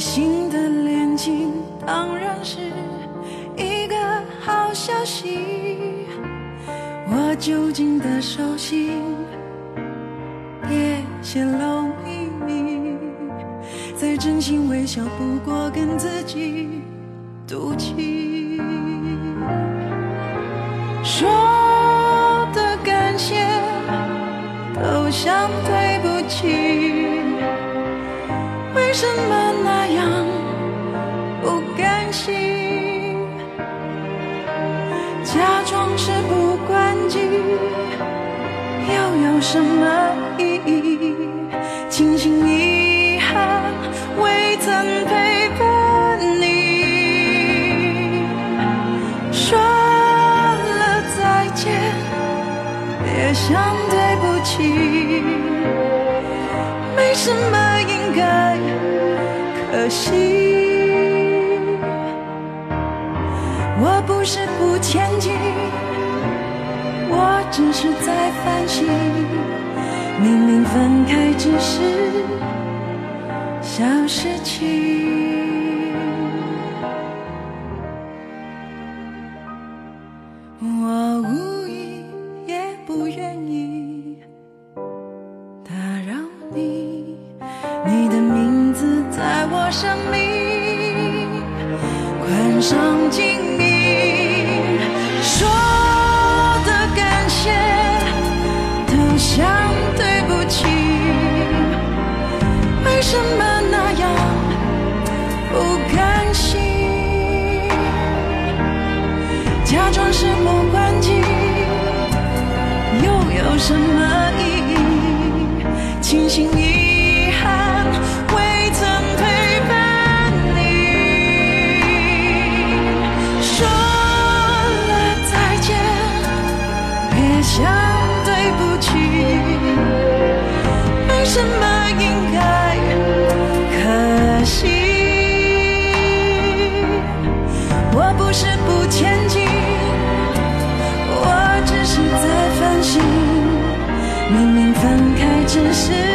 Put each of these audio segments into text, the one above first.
新的恋情当然是一个好消息。我就近的手心，别泄露秘密。再真心微笑，不过跟自己赌气。说的感谢。都想对不起，为什么什么意义？庆幸遗憾未曾陪伴你，说了再见，别想对不起。没什么应该可惜，我不是不前进，我只是在反省。明明分开只是小事情，只是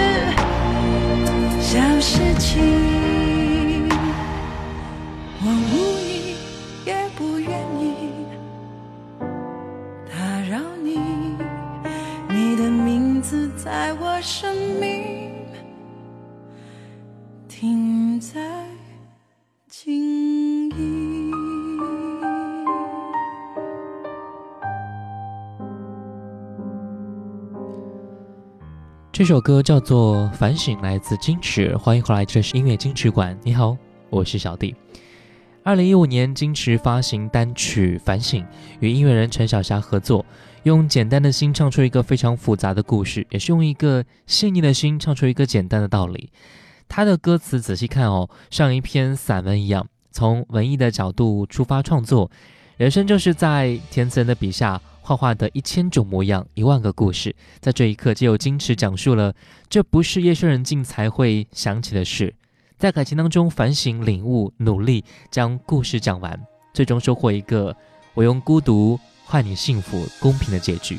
这首歌叫做《反省》，来自金池。欢迎回来，这是音乐金池馆。你好，我是小弟。二零一五年，金池发行单曲《反省》，与音乐人陈小霞合作，用简单的心唱出一个非常复杂的故事，也是用一个细腻的心唱出一个简单的道理。他的歌词仔细看哦，像一篇散文一样，从文艺的角度出发创作。人生就是在填词人的笔下。画画的一千种模样，一万个故事，在这一刻，就有矜持讲述了，这不是夜深人静才会想起的事，在感情当中反省、领悟、努力，将故事讲完，最终收获一个我用孤独换你幸福公平的结局。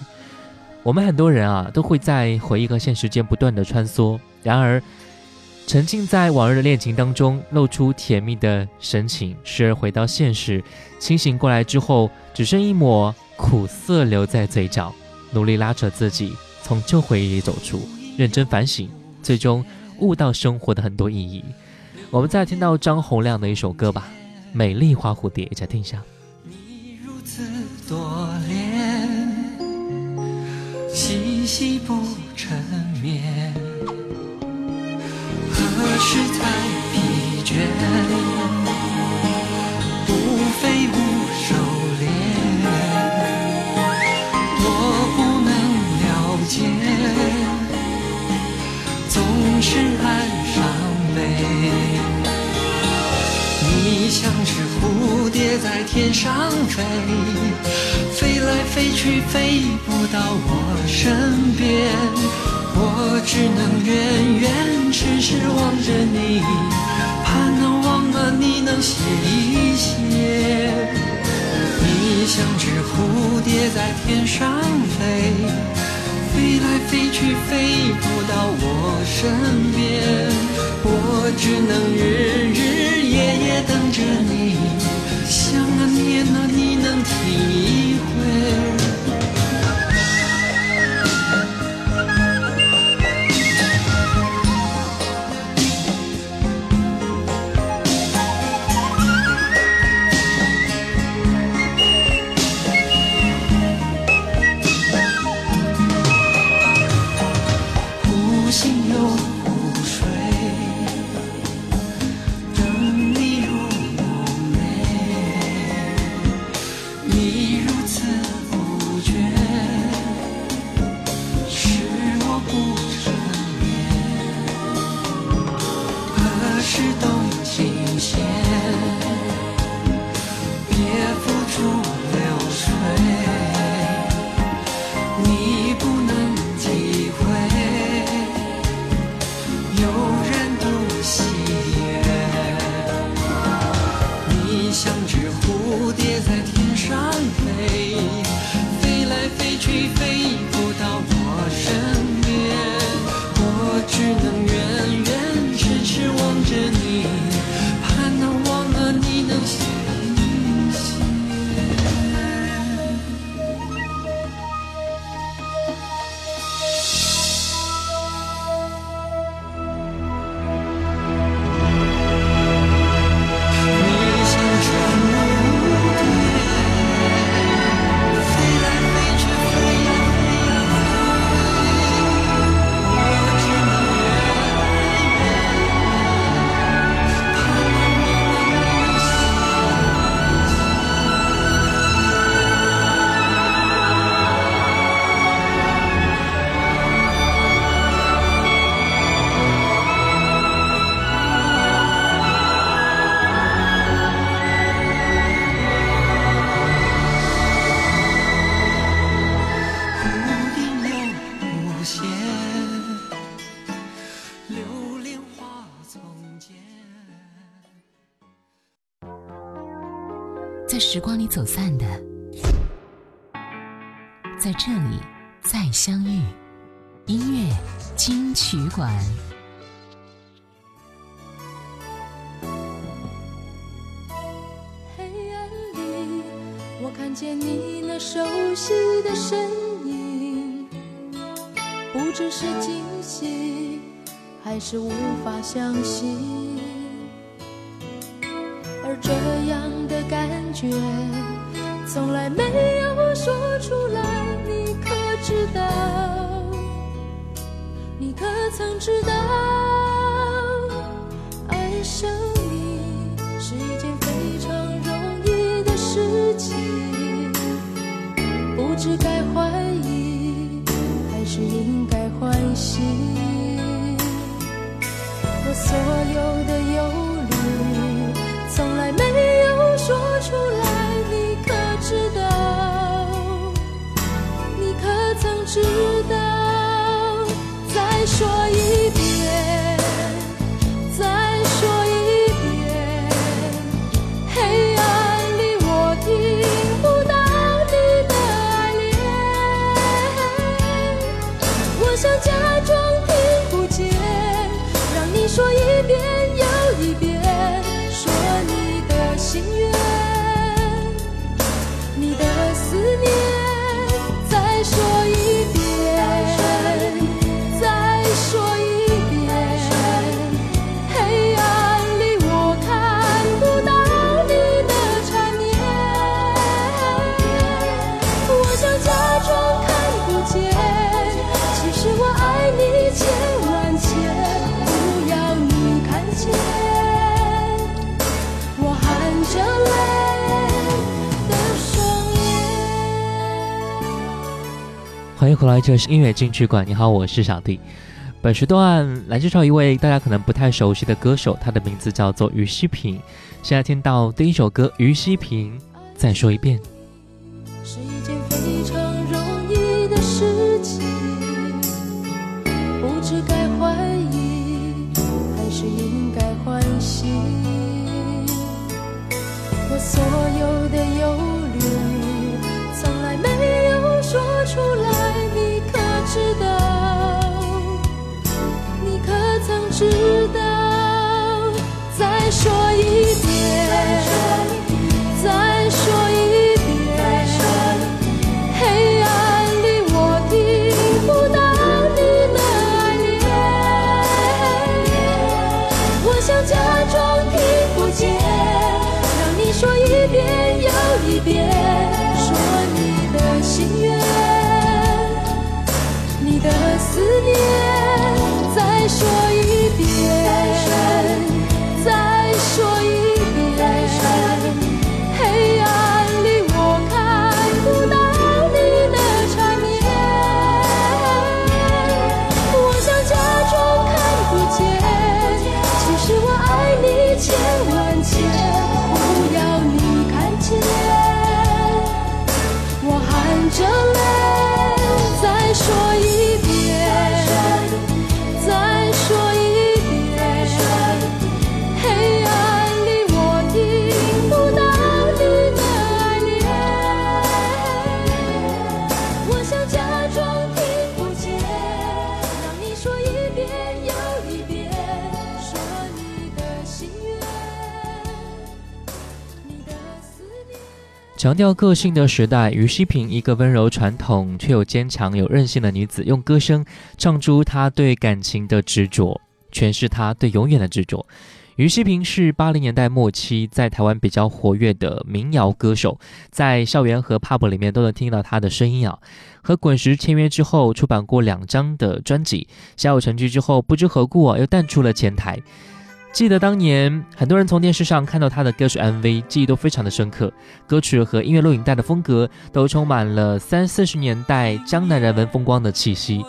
我们很多人啊，都会在回忆和现实间不断的穿梭，然而沉浸在往日的恋情当中，露出甜蜜的神情，时而回到现实，清醒过来之后，只剩一抹。苦涩留在嘴角，努力拉扯自己从旧回忆里走出，认真反省，最终悟到生活的很多意义。我们再听到张洪亮的一首歌吧，《美丽花蝴蝶》，一起听一下。你如此多恋，细细不成眠，何时才疲倦？不飞无收敛，我不能了解，总是爱上美。你像只蝴蝶在天上飞，飞来飞去飞不到我身边，我只能远远痴痴望着你，盼能望啊你能歇一歇。你像只蝴蝶在天上飞，飞来飞去飞不到我身边，我只能日日夜夜等着你，想啊念啊你能体会。走散的，在这里再相遇。音乐金曲馆，黑暗里，我看见你那熟悉的身影，不知是惊喜还是无法相信。而这样的感觉，从来没有说出来，你可知道？你可曾知道？爱上你是一件非常容易的事情，不知该怀疑还是应该欢喜。我所有这是音乐金曲馆。你好，我是小弟。本时段来介绍一位大家可能不太熟悉的歌手，他的名字叫做于希平。现在听到第一首歌《于希平》，再说一遍。强调个性的时代，于希平一个温柔传统却又坚强有韧性的女子，用歌声唱出她对感情的执着，诠释她对永远的执着。于希平是八零年代末期在台湾比较活跃的民谣歌手，在校园和 pub 里面都能听到她的声音啊。和滚石签约之后，出版过两张的专辑，小有成绩之后，不知何故啊，又淡出了前台。记得当年很多人从电视上看到他的歌曲 MV，记忆都非常的深刻。歌曲和音乐录影带的风格都充满了三四十年代江南人文风光的气息。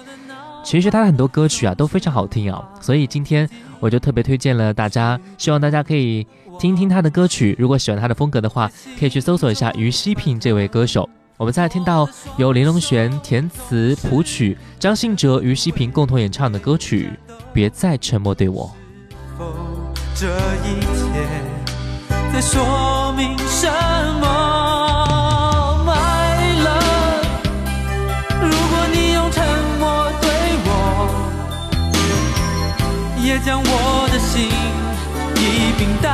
其实他的很多歌曲啊都非常好听啊，所以今天我就特别推荐了大家，希望大家可以听听他的歌曲。如果喜欢他的风格的话，可以去搜索一下于西平这位歌手。我们再听到由林隆璇填词谱曲，张信哲、于西平共同演唱的歌曲《别再沉默对我》。这一切在说明什么？My love，如果你用沉默对我，也将我的心一并带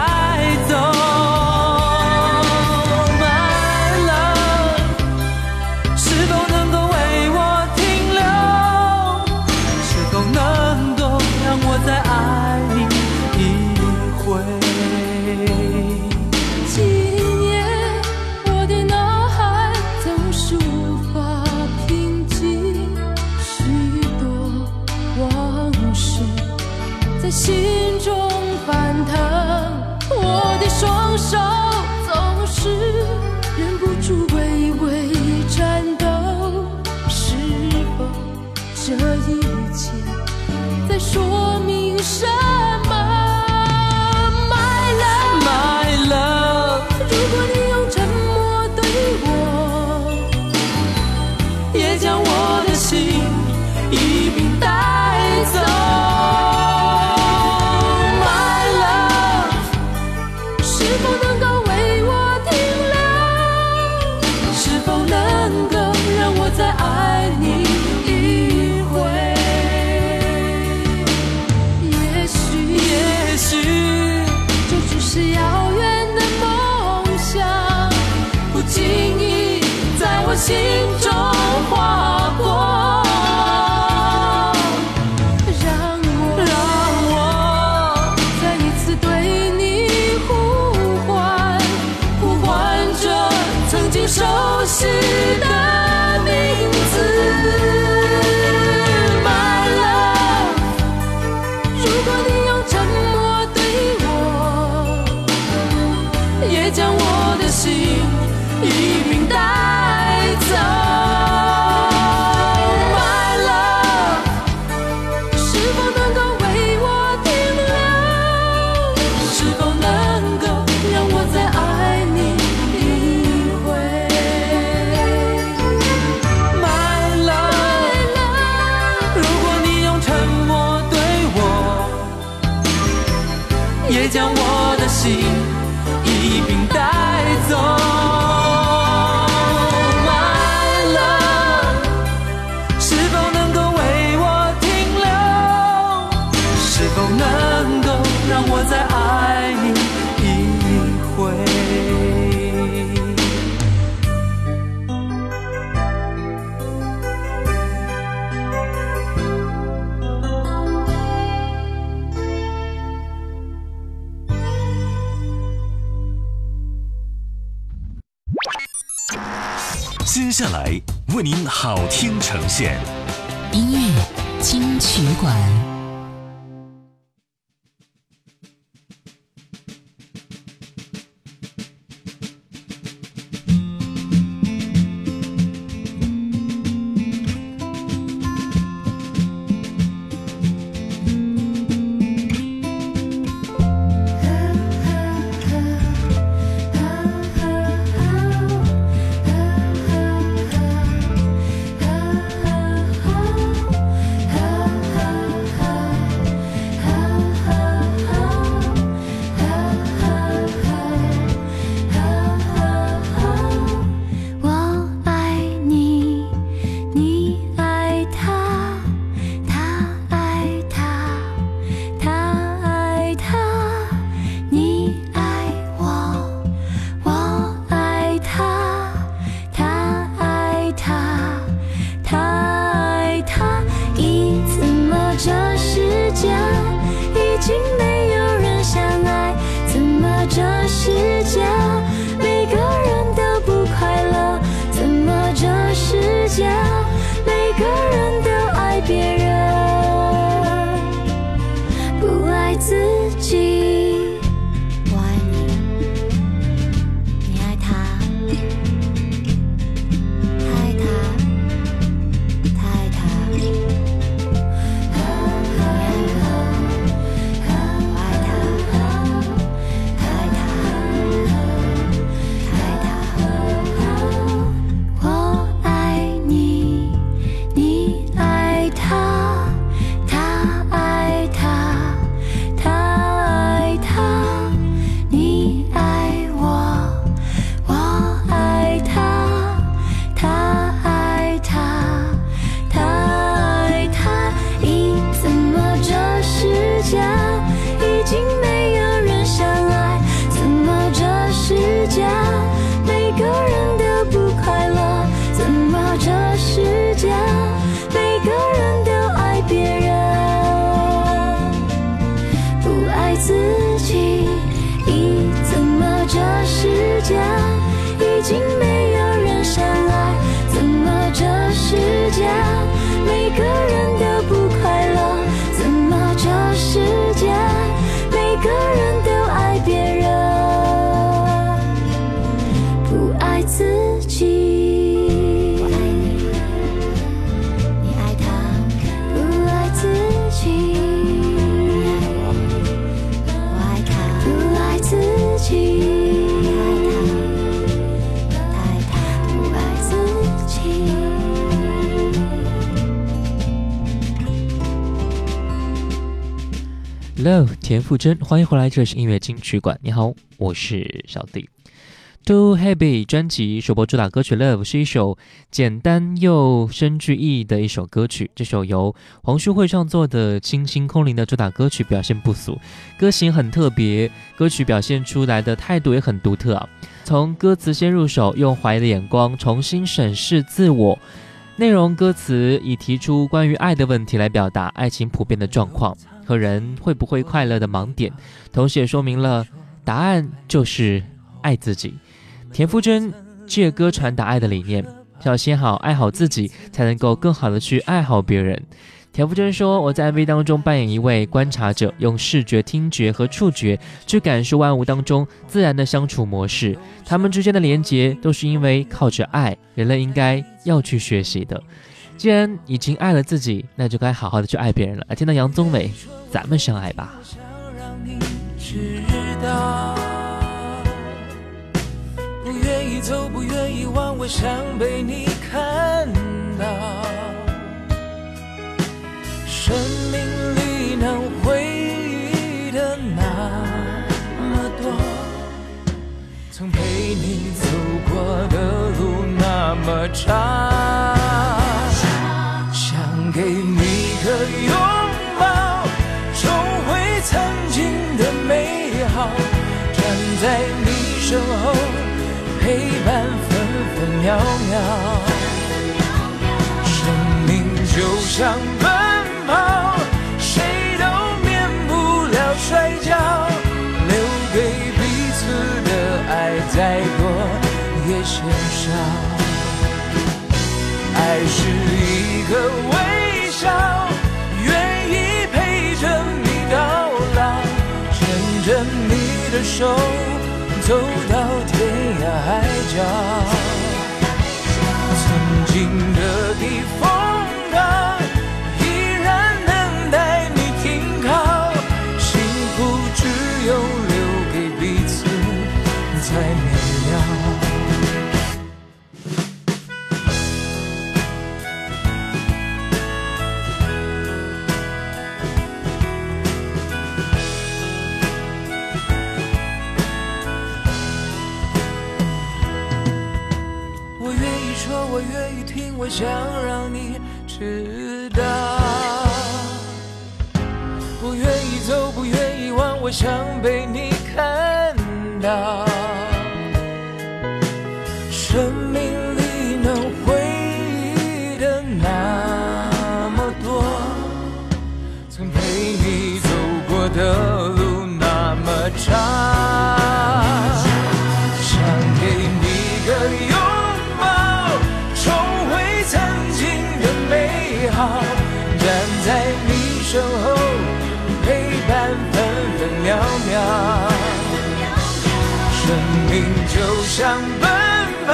田馥甄，欢迎回来，这是音乐金曲馆。你好，我是小弟。Too Happy 专辑首播主打歌曲《Love》是一首简单又深具意义的一首歌曲。这首由黄淑慧创作的清新空灵的主打歌曲，表现不俗，歌型很特别，歌曲表现出来的态度也很独特啊。从歌词先入手，用怀疑的眼光重新审视自我。内容歌词以提出关于爱的问题来表达爱情普遍的状况。和人会不会快乐的盲点，同时也说明了答案就是爱自己。田馥甄借歌传达爱的理念，要先好爱好自己，才能够更好的去爱好别人。田馥甄说：“我在 MV 当中扮演一位观察者，用视觉、听觉和触觉去感受万物当中自然的相处模式，他们之间的连结都是因为靠着爱，人类应该要去学习的。”既然已经爱了自己，那就该好好的去爱别人了。听到杨宗纬，咱们相爱吧。不愿意走，不愿意忘，我想被你看到。生命里能回忆的那么多，曾陪你走过的路那么长。渺渺。生命就像奔跑，谁都免不了摔跤，留给彼此的爱再多也嫌少。爱是一个微笑。愿意陪着你到老，牵着你的手走到天涯海角。想让你知道，不愿意走，不愿意忘，我想被你看到。想奔跑，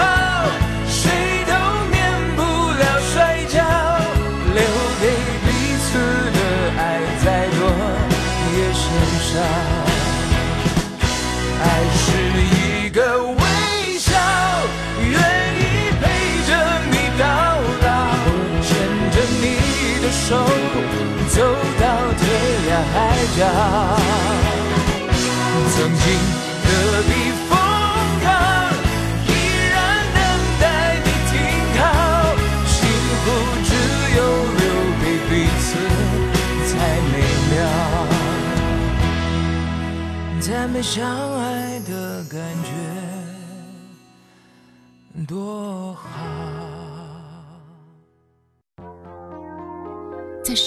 谁都免不了摔跤，留给彼此的爱再多也嫌少。爱是一个微笑，愿意陪着你到老，牵着你的手。走到天涯海角，曾经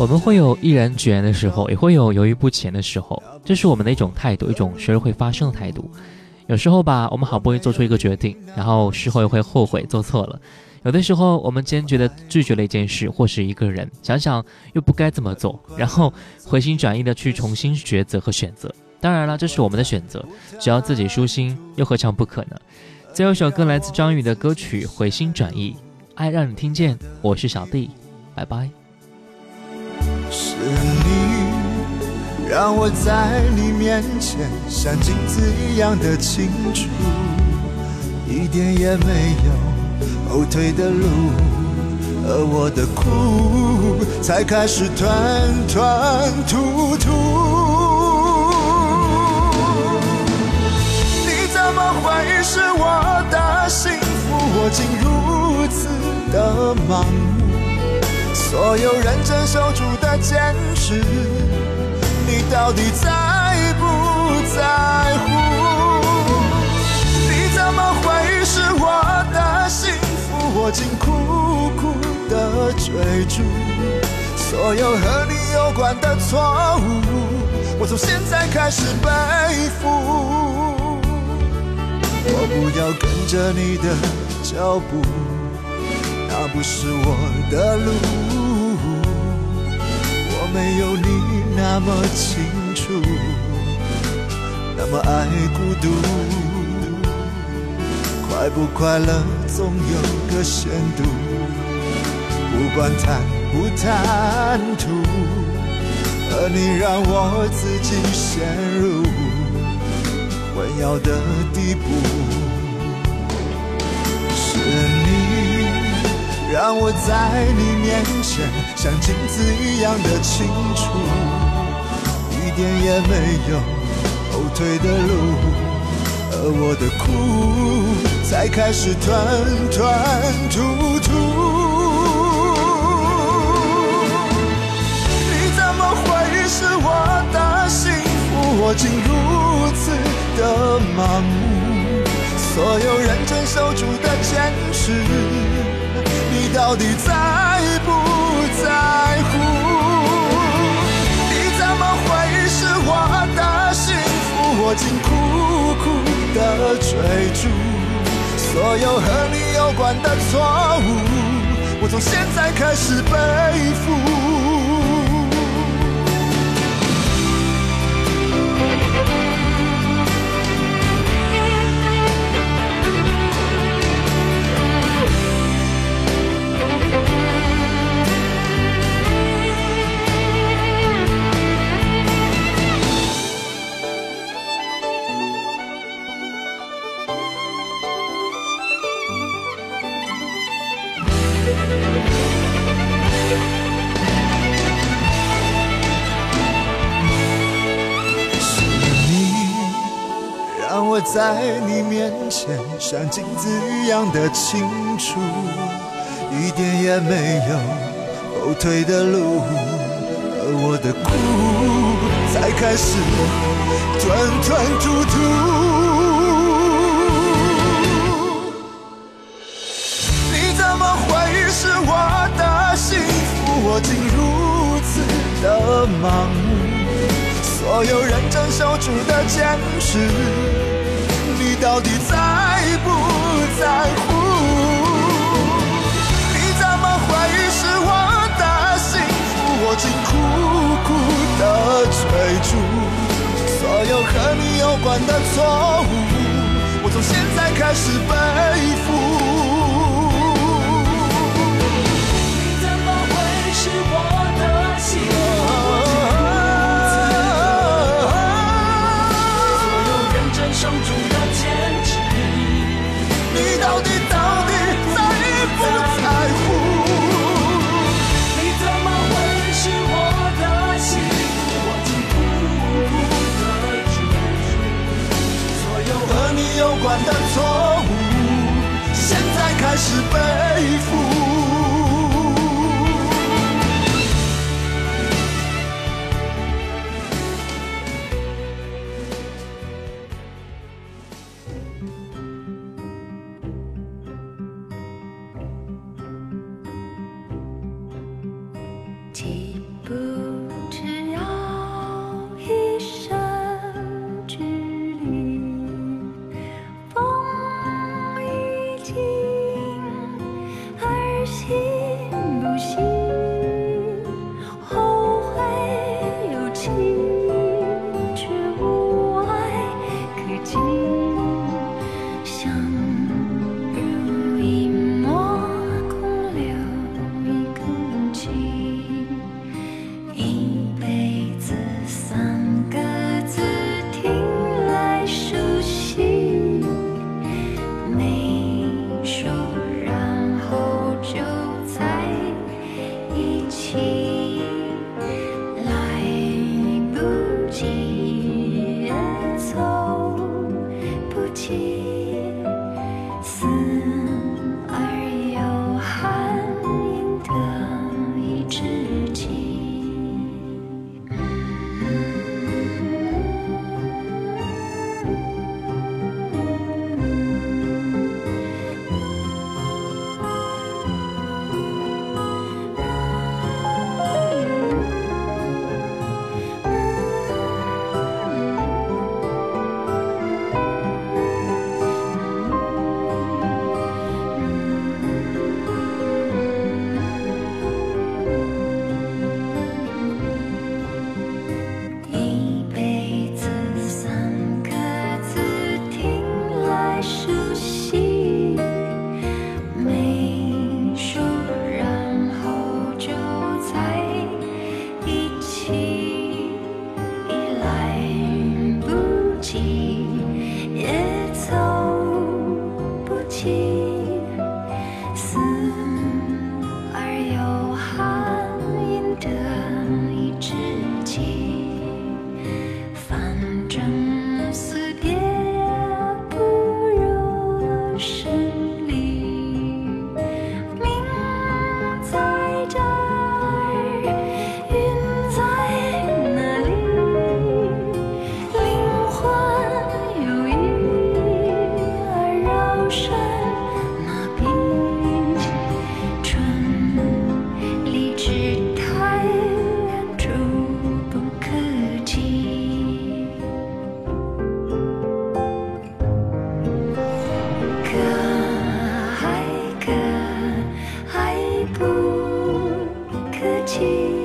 我们会有毅然决然的时候，也会有犹豫不前的时候。这是我们的一种态度，一种时会发生的态度。有时候吧，我们好不容易做出一个决定，然后事后又会后悔做错了；有的时候，我们坚决的拒绝了一件事或是一个人，想想又不该这么做，然后回心转意的去重新抉择和选择。当然了，这是我们的选择，只要自己舒心，又何尝不可呢？最后一首歌来自张宇的歌曲《回心转意》，爱让你听见。我是小弟，拜拜。是你。让我在你面前像镜子一样的清楚，一点也没有后退的路，而我的苦才开始吞吞吐吐。你怎么会是我的幸福？我竟如此的盲目，所有认真守住的坚持。你到底在不在乎？你怎么会是我的幸福？我竟苦苦的追逐所有和你。有关的错误，我从现在开始背负。我不要跟着你的脚步，那不是我的路。我没有你那么清楚，那么爱孤独。快不快乐总有个限度，不管贪不贪图，而你让我自己陷入混淆的地步。是让我在你面前像镜子一样的清楚，一点也没有后退的路，而我的苦才开始吞吞吐吐。你怎么会是我的幸福？我竟如此的盲目，所有认真守住的坚持，到底在不在乎？你怎么会是我的幸福？我竟苦苦的追逐，所有和你有关的错误，我从现在开始背负。在你面前像镜子一样的清楚，一点也没有后退的路，而我的苦才开始吞吞吐吐。你怎么会是我的幸福？我竟如此的盲目。所有认真守住的坚持，到底在不在乎？你怎么会是我的幸福？我竟苦苦的追逐，所有和你有关的错误，我从现在开始背负。不可及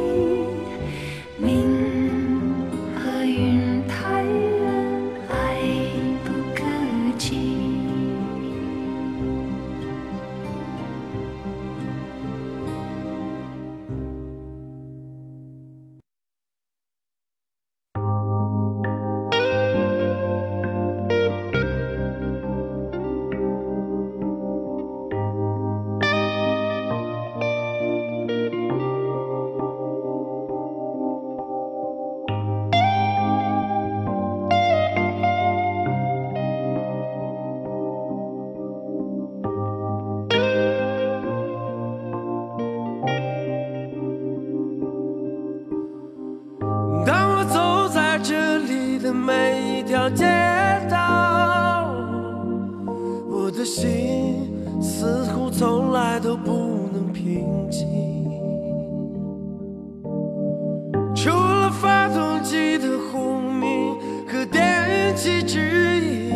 除了发动机的轰鸣和电气指引，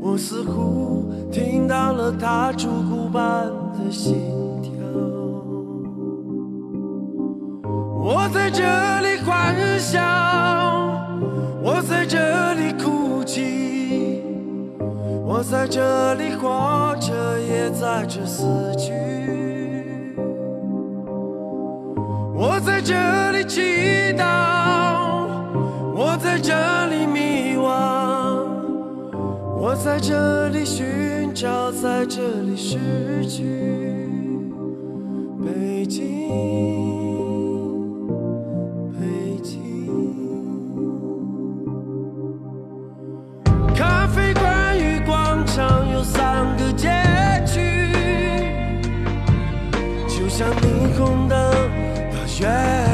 我似乎听到了它烛骨般的心跳。我在这里欢笑，我在这里哭泣，我在这里活着，也在这死去。这里祈祷，我在这里迷惘，我在这里寻找，在这里失去。北京，北京。咖啡馆与广场有三个街 Yeah.